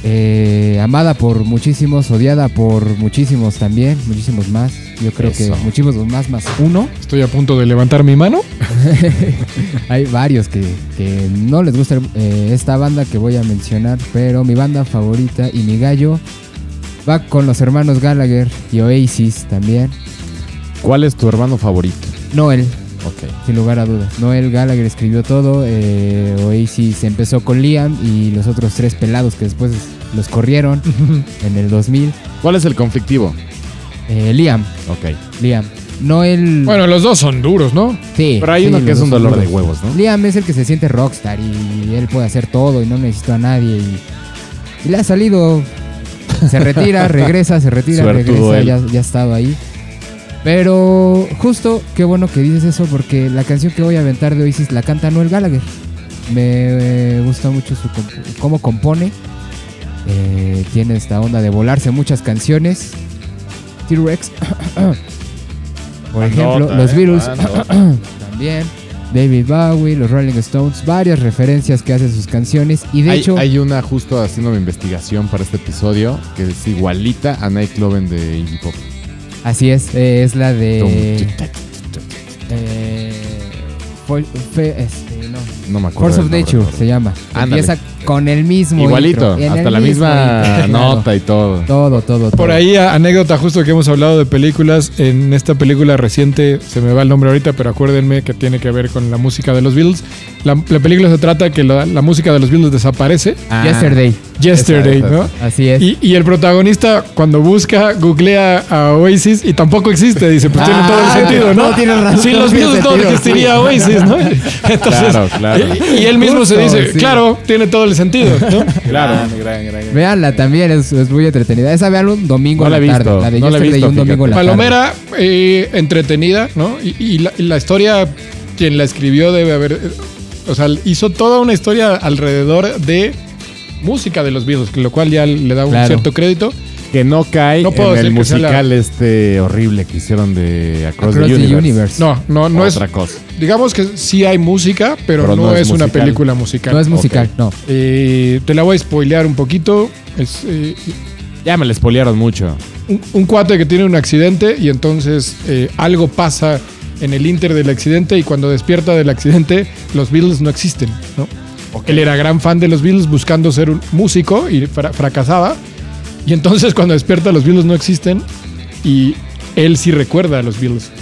Eh, amada por muchísimos, odiada por muchísimos también, muchísimos más. Yo creo Eso. que muchísimos más más uno. Estoy a punto de levantar mi mano. Hay varios que, que no les gusta eh, esta banda que voy a mencionar, pero mi banda favorita y mi gallo va con los hermanos Gallagher y Oasis también. ¿Cuál es tu hermano favorito? Noel, Sin lugar a dudas. Noel Gallagher escribió todo. eh, Oasis empezó con Liam y los otros tres pelados que después los corrieron en el 2000. ¿Cuál es el conflictivo? Eh, Liam, Ok. Liam. Noel. Bueno, los dos son duros, ¿no? sí, Pero hay sí, uno que es un dolor de huevos, ¿no? Liam es el que se siente rockstar y él puede hacer todo y no necesita a nadie y, y le ha salido. Se retira, regresa, se retira, Suertudo regresa, él. ya, ya ha estado ahí. Pero justo, qué bueno que dices eso porque la canción que voy a aventar de Oasis la canta Noel Gallagher. Me eh, gusta mucho su comp- cómo compone. Eh, tiene esta onda de volarse muchas canciones. T-Rex. Por ejemplo, los eh, Beatles bandota. también. David Bowie, los Rolling Stones, varias referencias que hace sus canciones. Y de hay, hecho, hay una justo haciendo mi investigación para este episodio que es igualita a Nightclubben de Iggy Pop. Así es, eh, es la de. Eh, fe- este, no. No me acuerdo. Force of nombre, Nature se llama. Ándale. Empieza con el mismo. Igualito, intro, hasta el la mismo misma intro, claro. nota y todo. Todo, todo, Por todo. ahí, a- anécdota justo que hemos hablado de películas. En esta película reciente, se me va el nombre ahorita, pero acuérdenme que tiene que ver con la música de los Beatles. La, la película se trata que la, la música de los Beatles desaparece. Ah, Yesterday. Yesterday, esa, esa. ¿no? Así es. Y, y el protagonista, cuando busca, googlea a Oasis y tampoco existe. Dice, pues tiene Ah, todo el sentido, ¿no? no, tienes razón, Sin los tiene Beatles no existiría. Oasis, ¿no? Entonces, Claro, claro. Y, y él mismo se Justo, dice, sí. claro, tiene todo el sentido, ¿no? Claro. Gran, gran, gran, gran. Véanla también, es, es muy entretenida. Esa véanla un domingo No en la la, he tarde. La de no la visto, un domingo en la tarde. Palomera, eh, entretenida, ¿no? Y, y la, y la historia, quien la escribió debe haber. O sea, hizo toda una historia alrededor de música de los Beatles, lo cual ya le da un Claro. cierto crédito. Que no cae No puedo en el decir que sea musical este horrible que hicieron de Across, Across the the Universe. No, no, no es. Otra cosa. Digamos que sí hay música, pero, Pero no, no es es, una musical. película musical. No es musical, no. Eh, te la voy a spoilear un poquito. Es eh, Ya me la spoilearon mucho. un, un cuate que tiene un accidente y entonces eh, algo pasa en el inter del accidente y cuando despierta del accidente los Beatles no existen. ¿no? Él era gran fan de los Beatles buscando ser un músico y fra- fracasaba. Y entonces cuando despierta los Beatles no existen y él sí recuerda a los Beatles.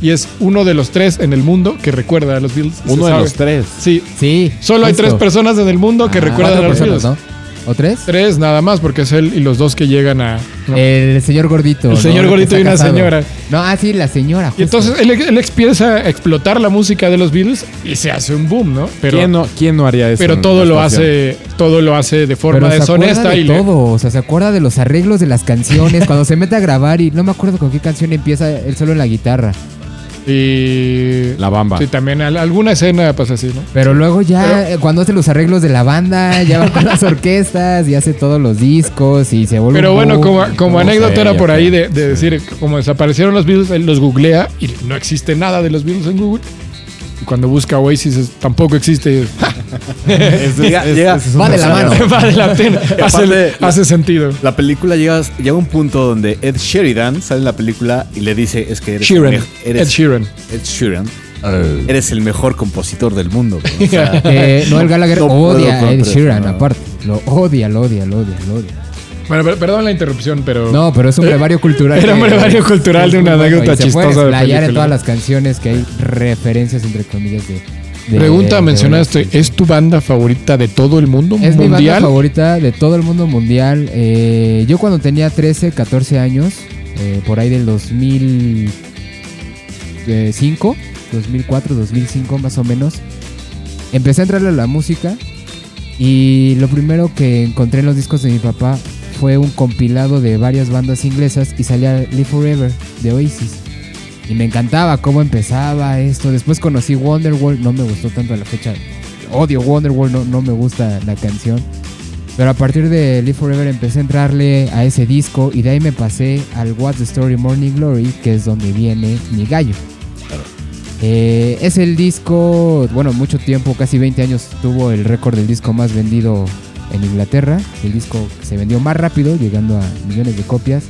Y es uno de los tres en el mundo que recuerda a los Beatles. Uno de sabe. los tres. Sí, Sí. solo hay tres personas en el mundo que Ah, recuerdan a los personas, Beatles. ¿no? ¿O tres? Tres nada más porque es él y los dos que llegan a... ¿no? El señor gordito. El ¿no? señor gordito y una casado. señora. No, ah, sí, la señora. Y entonces él, él empieza a explotar la música de los Beatles y se hace un boom, ¿no? Pero, ¿Quién, no, ¿Quién no haría eso? pero todo lo hace, todo lo hace de forma Pero se acuerda deshonesta de y le- todo, o sea, se acuerda de los arreglos de las canciones, cuando se mete a grabar y no me acuerdo con qué canción empieza él solo en la guitarra. Y La bamba. sí, también al- alguna escena pasa así, ¿no? Pero luego ya, Pero- eh, cuando hace los arreglos de la banda, ya va con las orquestas y hace todos los discos y se vuelve Pero bueno, boom como, como anécdota era por ahí de, de decir, como desaparecieron los Beatles, él los googlea y no existe nada de los Beatles en Google. Y cuando busca Oasis es- tampoco existe. Es- Llega- es- llega- es un Va de la personaje. mano. Va de la pena. hace, aparte, hace sentido. La película llega, llega a un punto donde Ed Sheridan sale en la película y le dice, es que eres Sheeran. el eres Ed Sheeran. Ed Sheeran. eres el mejor compositor del mundo. O sea, Eh, Noel Gallagher No odia a Ed Sheeran, no. aparte. Lo odia, lo odia, lo odia, lo odia. Bueno, per- perdón la interrupción, pero. No, pero es un brevario cultural. era un brevario cultural de es una anécdota y se puede chistosa en todas las canciones que hay referencias, entre comillas, de. de- Pregunta, de- mencionaste, de- ¿es tu banda favorita de todo el mundo? Es mi banda mundial? favorita de todo el mundo mundial. Eh, yo cuando tenía 13, 14 años, eh, por ahí del 2005, 2004, 2005 más o menos, empecé a entrarle a la música y lo primero que encontré en los discos de mi papá fue un compilado de varias bandas inglesas y salía Live Forever de Oasis. Y me encantaba cómo empezaba esto. Después conocí Wonderwall, no me gustó tanto a la fecha. Odio Wonderwall, no, no me gusta la canción. Pero a partir de Live Forever empecé a entrarle a ese disco y de ahí me pasé al What's the Story Morning Glory, que es donde viene mi gallo. Eh, es el disco, bueno, mucho tiempo, casi 20 años, tuvo el récord del disco más vendido en Inglaterra. El disco que se vendió más rápido, llegando a millones de copias.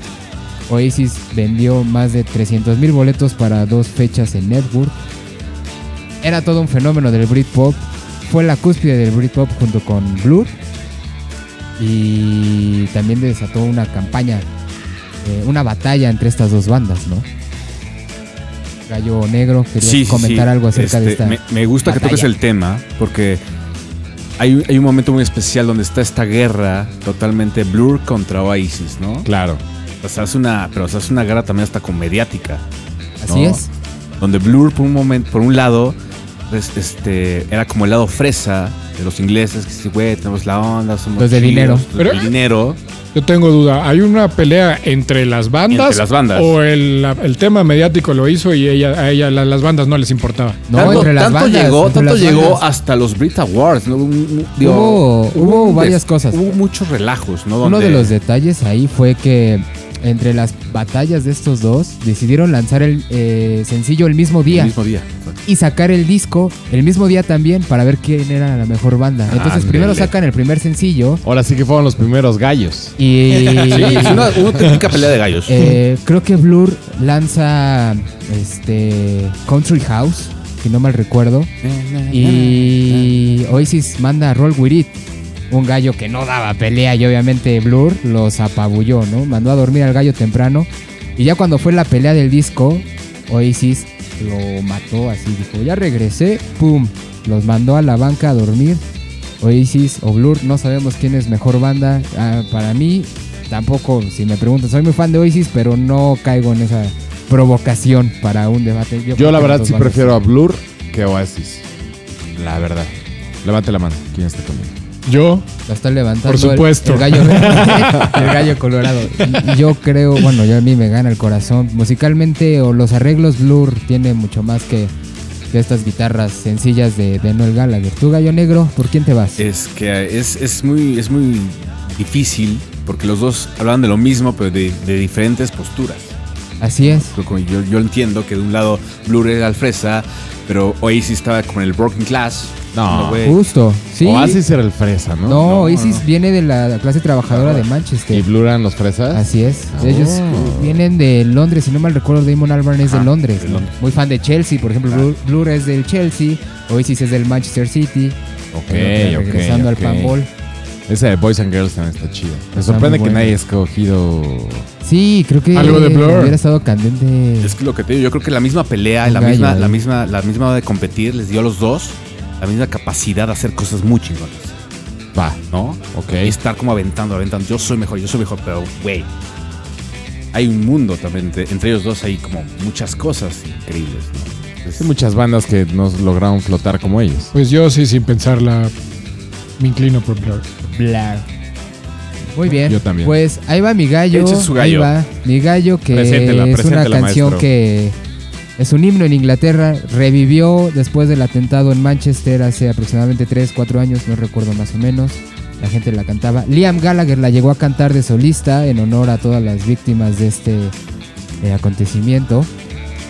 Oasis vendió más de 300 mil boletos para dos fechas en Network. Era todo un fenómeno del Britpop. Fue la cúspide del Britpop junto con Blur. Y también desató una campaña, eh, una batalla entre estas dos bandas, ¿no? Gallo Negro, sí, sí, comentar sí. algo acerca de Este, esta. Me, me gusta que toques el tema porque hay, hay un momento muy especial donde está esta guerra totalmente Blur contra Oasis, ¿no? Claro. O sea, es una, pero o sea, es una guerra también hasta con mediática. Así ¿no? es. Donde Blur por un momento, por un lado, pues, este, era como el lado fresa de los ingleses, que sí, güey, tenemos la onda, somos Los de chidos, dinero. los Pero- del dinero. Yo tengo duda, ¿hay una pelea entre las bandas? Entre las bandas. ¿O el, el tema mediático lo hizo y ella, a ella la- las bandas no les importaba? No, tanto entre las tanto bandas, llegó, entre tanto las llegó bandas. hasta los Brit Awards. ¿no? Un- un- digo, Hubo- hubo un varias cosas. Hubo muchos relajos, ¿no? Uno de los detalles ahí fue que entre las batallas de estos dos decidieron lanzar el eh, sencillo el mismo día El mismo día. y sacar el disco el mismo día también para ver quién era la mejor banda. Entonces primero sacan el primer sencillo Ahora sí que fueron los primeros gallos. y Sí, es una, una auténtica pelea de gallos. eh, creo que Blur lanza este Country House, si no mal recuerdo, y Oasis manda a Roll With It, un gallo que no daba pelea y obviamente Blur los apabulló, ¿no? Mandó a dormir al gallo temprano y ya cuando fue la pelea del disco, Oasis lo mató así, dijo, ya regresé, ¡pum! Los mandó a la banca a dormir. Oasis o Blur, no sabemos quién es mejor banda. Ah, para mí, tampoco, si me preguntan, soy muy fan de Oasis, pero no caigo en esa provocación para un debate. Yo la verdad sí prefiero a Blur que a Oasis. La verdad. Levante la mano. ¿Quién está conmigo? Yo, La está levantando Por el- supuesto. El, gallo, el gallo colorado. Yo creo, bueno, yo a mí me gana el corazón. Musicalmente o los arreglos Blur tiene mucho más que, que estas guitarras sencillas de, de Noel Gallagher. Tú, gallo negro, ¿por quién te vas? Es que es, es muy, es muy difícil porque los dos hablaban de lo mismo, pero de, de diferentes posturas. Así es. Yo, como yo, yo entiendo que de un lado Blur era el fresa, pero Oasis estaba como en el working class. No. güey. Justo, sí. Oasis era el fresa, ¿no? No, Oasis viene de la clase trabajadora de ¿Y Manchester. Blur eran los fresas? Así es. Oh. Ellos eh, vienen de Londres, si no mal recuerdo, Damon Albarn es de Ajá, Londres. de ¿no? Londres. Muy fan de Chelsea, por ejemplo, Blur, Blur es del Chelsea, Oasis es del Manchester City. Ok, Eh, ok, Regresando ok. al panball. Esa de Boys and Girls también está chida. Me Está sorprende muy que buena. nadie haya escogido... Sí, creo que Algo de Blur. hubiera estado candente. Es que lo que te digo, yo creo que la misma pelea, Un la gallo misma, ahí. la misma, la misma de competir les dio a los dos la misma capacidad de hacer cosas muy chingonas, Va, ¿no? ok. Y estar como aventando, aventando. Yo soy mejor, yo soy mejor, pero güey. Hay un mundo también entre, entre ellos dos, hay como muchas cosas increíbles, ¿no? Entonces, Hay muchas bandas que nos lograron flotar como ellos. pues yo sí, sin pensarla, me inclino por Blur. Blur. Muy bien. Yo también. Pues ahí va mi gallo. Eche su gallo. Ahí va. Mi gallo que Preséntela, es una canción maestro. que es un himno en Inglaterra. Revivió después del atentado en Manchester hace aproximadamente 3, 4 años, no recuerdo más o menos. La gente la cantaba. Liam Gallagher la llegó a cantar de solista en honor a todas las víctimas de este eh, acontecimiento.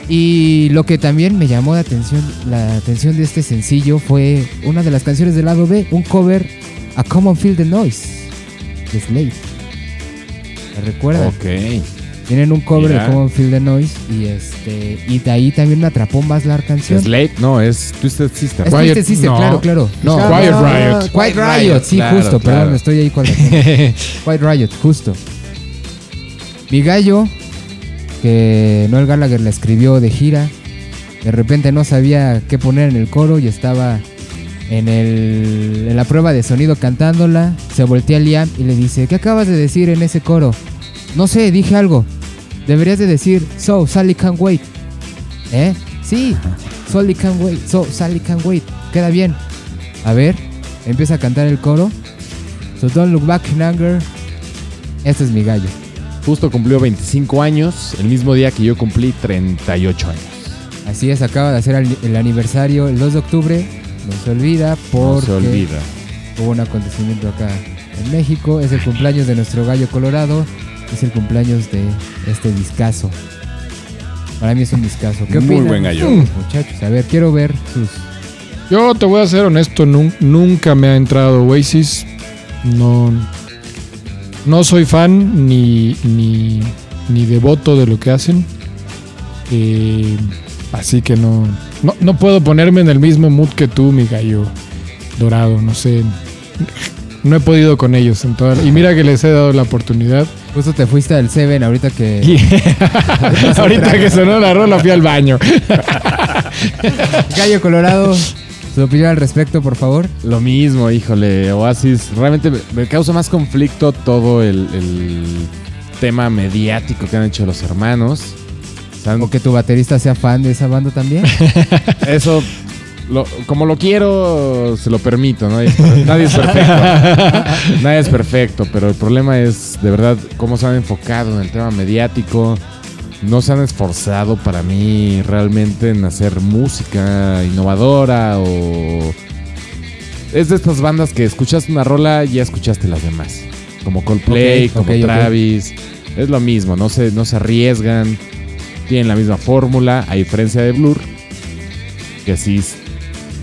Y lo que también me llamó la atención, la atención de este sencillo fue una de las canciones del lado B, un cover a Common Feel the Noise de Slade. ¿La recuerdan? Ok. Tienen un cover Mira. de Common Feel the Noise y este y de ahí también me atrapó más la canción. Slate, no, es Twisted Sister. Es Quiet- Twisted Sister, no. claro, claro. No, Quiet Riot. Quiet Quiet Riot, Riot, sí, claro, justo, claro. perdón, estoy ahí con la Quiet Riot, justo. Mi gallo, que Noel Gallagher la escribió de gira, de repente no sabía qué poner en el coro y estaba en, el, en la prueba de sonido cantándola. Se voltea a Liam y le dice, ¿qué acabas de decir en ese coro? No sé, dije algo. Deberías de decir, so, Sally can't wait. ¿Eh? Sí, Sally can't wait, so, Sally can't wait. Queda bien. A ver, empieza a cantar el coro. So don't look back in anger. Este es mi gallo. Justo cumplió 25 años, el mismo día que yo cumplí 38 años. Así es, acaba de hacer el, aniversario el 2 de octubre. No se olvida No porque se olvida. hubo un acontecimiento acá en México. Es el cumpleaños de nuestro gallo colorado. Es el cumpleaños de este discazo. Para mí es un discazo. ¿Qué Muy opinan? buen gallo. Muchachos, a ver, quiero ver sus... Yo te voy a ser honesto, nun- nunca me ha entrado Oasis. No, no soy fan ni, ni, ni devoto de lo que hacen. Eh, así que no, no, no puedo ponerme en el mismo mood que tú, mi gallo dorado. No sé. No he podido con ellos. En toda- y mira que les he dado la oportunidad. Justo te fuiste al Seven ahorita que... Ahorita que sonó la rola fui al baño. Gallo colorado, su opinión al respecto, por favor. Lo mismo, híjole, Oasis. Realmente me, causa más conflicto todo el, el tema mediático que han hecho los hermanos. O que tu baterista sea fan de esa banda también. Eso, lo- como lo quiero, se lo permito. ¿no? Nadie es perfecto. Nadie es perfecto, pero el problema es, de verdad, cómo se han enfocado en el tema mediático. No se han esforzado para mí realmente en hacer música innovadora o... Es de estas bandas que escuchas una rola y ya escuchaste las demás. Como Coldplay, como. Travis. Es lo mismo, no se, no se arriesgan. Tienen la misma fórmula, a diferencia de Blur, que sí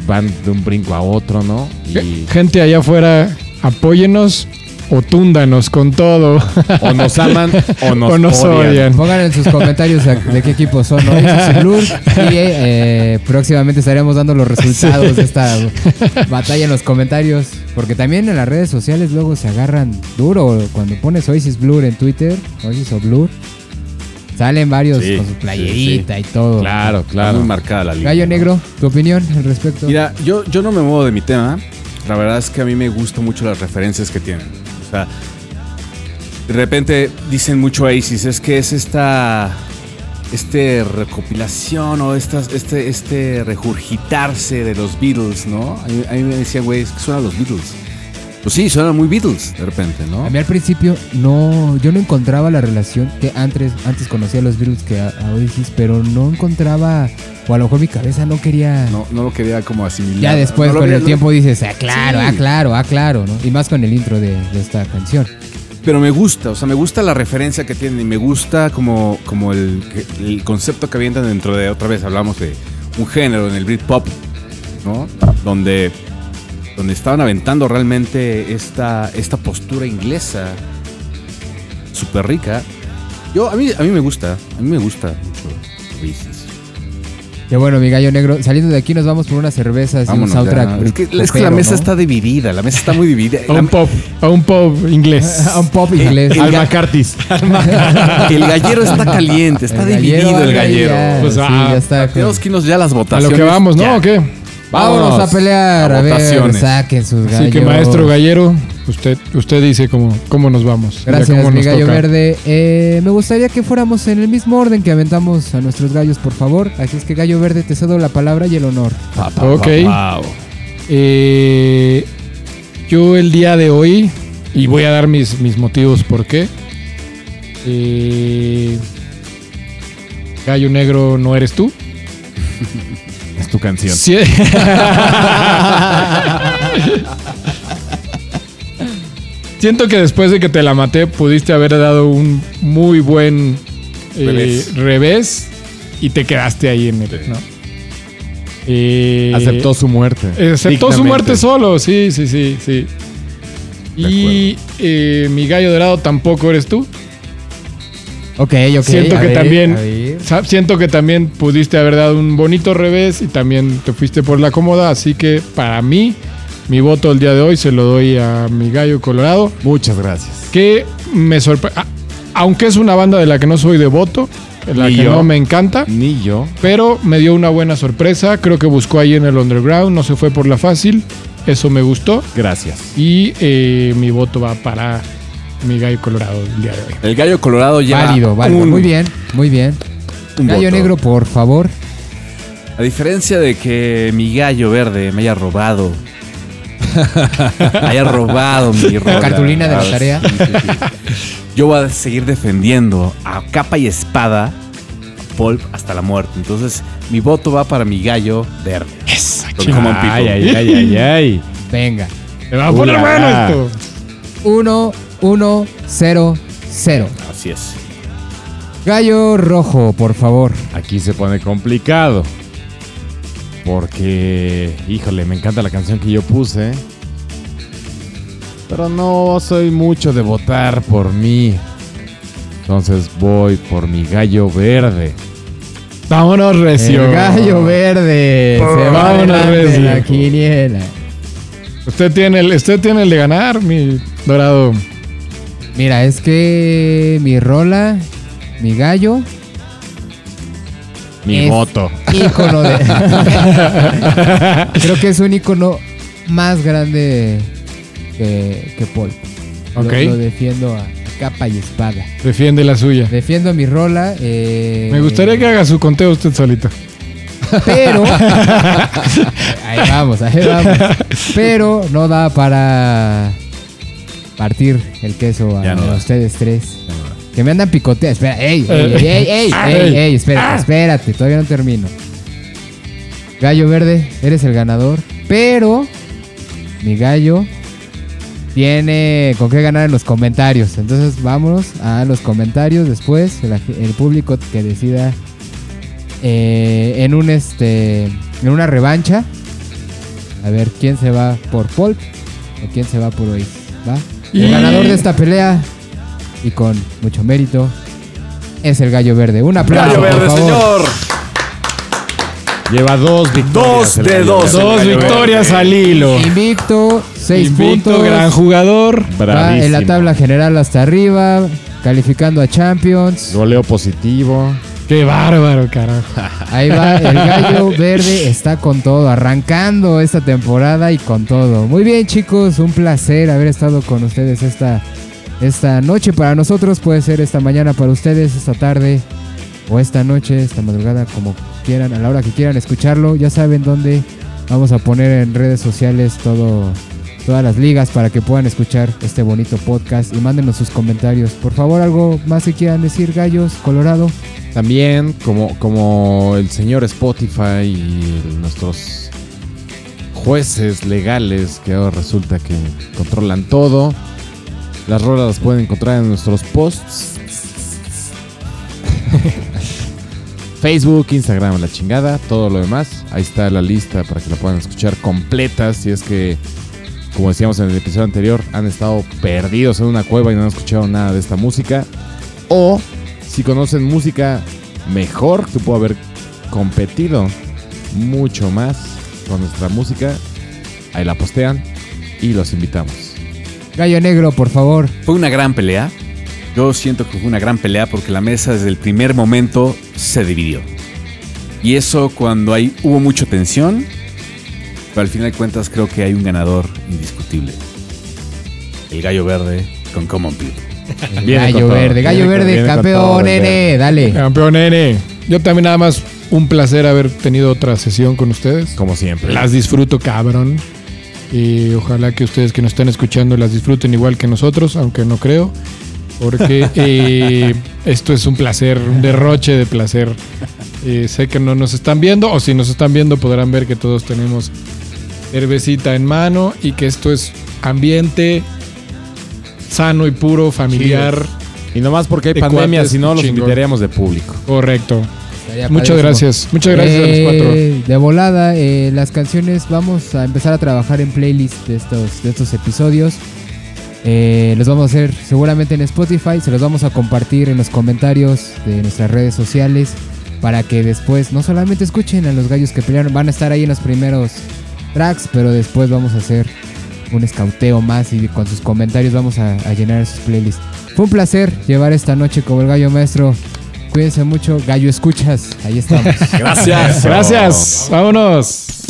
van de un brinco a otro, ¿no? Y Gente allá afuera, apóyenos o túndanos con todo. o nos aman o nos, o nos odian. odian. Pongan en sus comentarios de qué equipo son Oasis y Blur. Y eh, próximamente estaremos dando los resultados de esta batalla en los comentarios. Porque también en las redes sociales luego se agarran duro. Cuando pones Oasis Blur en Twitter, Oasis o Blur, salen varios Sí, con su sí, playerita y todo. Claro, Está claro. muy marcada la línea. Gallo ¿no? Negro, tu opinión al respecto. Mira, yo, yo no me muevo de mi tema. La verdad es que a mí me gustan mucho las referencias que tienen. O sea, de repente dicen mucho Oasis, es que es esta este recopilación o estas, este, este regurgitarse de los Beatles, ¿no? A mí, a mí me decían, güey, es que suenan los Beatles. Pues sí, suenan muy Beatles de repente, ¿no? A mí al principio no, yo no encontraba la relación que antes, antes conocía a los Beatles que a, a Oasis, pero no encontraba, o a lo mejor mi cabeza no quería. No, no lo quería como asimilar. ya después No con el tiempo dices, ah, claro, Sí. ah, claro, ah, claro, ¿no? Y más con el intro de, de esta canción. Pero me gusta, o sea, me gusta la referencia que tienen y me gusta como, como el concepto que avientan dentro de, otra vez hablamos de un género en el Britpop, ¿no? Donde, donde estaban aventando realmente esta, esta postura inglesa súper rica. Yo, a mí, a mí me gusta, a mí me gusta mucho Oasis. Que bueno, mi gallo negro, saliendo de aquí nos vamos por unas cervezas y un Vámonos soundtrack. ya. Es que, es que la mesa ¿no? está dividida, la mesa está muy dividida. A un pop, a un pop inglés. A un pop inglés. Al McCarthy's. El gallero está caliente, está El gallero dividido el gallero. ya, Pues, sí, ah, ya está. Tenemos que irnos ya a las A votaciones. lo que vamos, ¿no? Ya. ¿O qué? Vámonos a pelear, A a, ver, saquen sus gallos. Así que maestro gallero, usted, usted dice cómo, cómo nos vamos. Gracias, cómo mi nos gallo toca. verde. Eh, me gustaría que fuéramos en el mismo orden que aventamos a nuestros gallos, por favor. Así es que, gallo verde, te cedo la palabra y el honor. Ok. Wow. Eh, yo el día de hoy, y voy a dar mis, mis motivos por qué. Eh, Gallo negro no eres tú. Tu canción. Sí. Siento que después de que te la maté pudiste haber dado un muy buen eh, Revés. revés. y te quedaste ahí en el, ¿no? Eh, Aceptó su muerte. Aceptó su muerte solo, sí, sí, sí, sí. De Y eh, mi gallo dorado tampoco eres tú. Ok, ok. Siento que ver, también- Siento que también pudiste haber dado un bonito revés y también te fuiste por la cómoda, así que para mí, mi voto el día de hoy se lo doy a mi gallo colorado, Muchas gracias. que me sorprende, aunque es una banda de la que no soy devoto, de la Ni que yo. no me encanta, Ni yo. pero me dio una buena sorpresa, creo que buscó ahí en el underground, no se fue por la fácil, eso me gustó Gracias. y eh, mi voto va para mi gallo colorado el día de hoy. El gallo colorado ya. Válido, válido. un- Muy bien, muy bien. Un Gallo voto. negro, por favor. A diferencia de que mi gallo verde me haya robado. haya robado mi rola. cartulina de la tarea. sí, sí, sí. Yo voy a seguir defendiendo a capa y espada a Pulp hasta la muerte. Entonces, mi voto va para mi gallo verde. People. Ay, ay, ay, ay, ay. Venga. Me va a poner bueno esto. 1, 1, 0, 0. Así es. Gallo rojo, por favor. Aquí se pone complicado. Porque, híjole, me encanta la canción que yo puse. Pero no soy mucho de votar por mí. Entonces voy por mi gallo verde. Vámonos, recio. El gallo verde. Se va Vámonos, Recio. la quiniela. Usted tiene, el, usted tiene el de ganar, mi dorado. Mira, es que mi rola, mi gallo, Mi voto. ícono de. Creo que es un ícono más grande que, que Paul. Lo- defiendo a capa y espada. Defiende la suya. Defiendo mi rola. eh, Me gustaría que haga su conteo usted solito. Pero. ahí vamos, ahí vamos. Pero no da para partir el queso a, no ustedes tres. Que me andan picoteando. Espera, ey, ey, Eh. ey, ey, ey, Ah. ey, ey, espérate, espérate, todavía no termino. Gallo verde, eres el ganador. Pero mi gallo tiene con qué ganar en los comentarios. Entonces vámonos a los comentarios después. El, el público que decida eh, en un este en una revancha. A ver quién se va por Polk o quién se va por Oasis. ¿Va? El ganador de esta pelea y con mucho mérito es el gallo verde. Un aplauso, Gallo verde, por favor. señor. Lleva dos victorias. Dos el de gallo dos. verde. Dos victorias al hilo. Invicto, seis Invicto, puntos. gran jugador. Va en la tabla general hasta arriba, calificando a Champions. Goleo positivo. Qué bárbaro, carajo. Ahí va, el gallo verde está con todo, arrancando esta temporada y con todo. Muy bien, chicos, un placer haber estado con ustedes esta, esta noche. Para nosotros puede ser esta mañana, para ustedes esta tarde o esta noche, esta madrugada, como quieran, a la hora que quieran escucharlo. Ya saben dónde vamos a poner en redes sociales todo, todas las ligas para que puedan escuchar este bonito podcast y mándenos sus comentarios. Por favor, algo más que quieran decir, gallos, Colorado. También, como, como el señor Spotify y nuestros jueces legales que ahora resulta que controlan todo. Las rolas las pueden encontrar en nuestros posts. Facebook, Instagram, la chingada, todo lo demás. Ahí está la lista para que la puedan escuchar completa. Si es que, como decíamos en el episodio anterior, han estado perdidos en una cueva y no han escuchado nada de esta música. O si conocen música mejor que pudo haber competido mucho más con nuestra música, ahí la postean y los invitamos. Gallo negro, por favor. Fue una gran pelea. Yo siento que fue una gran pelea porque la mesa desde el primer momento se dividió. Y eso cuando hay, hubo mucha tensión, pero al final de cuentas creo que hay un ganador indiscutible. El gallo verde con Common People. El Viene gallo todo, verde, gallo verde, viene con todo campeón, nene, verde. dale. Campeón N. Yo también nada más un placer haber tenido otra sesión con ustedes. Como siempre. Las disfruto, cabrón. Y ojalá que ustedes que nos están escuchando las disfruten igual que nosotros, aunque no creo. Porque eh, esto es un placer, un derroche de placer. Eh, sé que no nos están viendo, o si nos están viendo podrán ver que todos tenemos cervecita en mano y que esto es ambiente sano y puro, familiar. Y nomás porque hay De pandemia, si no, los invitaríamos de público. Correcto. Muchas padrísimo. gracias. Muchas gracias a los cuatro. Eh, De volada, eh, las canciones, vamos a empezar a trabajar en playlist de estos, de estos episodios. Eh, los vamos a hacer seguramente en Spotify, se los vamos a compartir en los comentarios de nuestras redes sociales para que después no solamente escuchen a los gallos que pelearon, van a estar ahí en los primeros tracks, pero después vamos a hacer un escauteo más y con sus comentarios vamos a, a llenar sus playlists. Fue un placer llevar esta noche como el gallo maestro. Cuídense mucho, gallo escuchas, ahí estamos. Gracias. Gracias. Vámonos.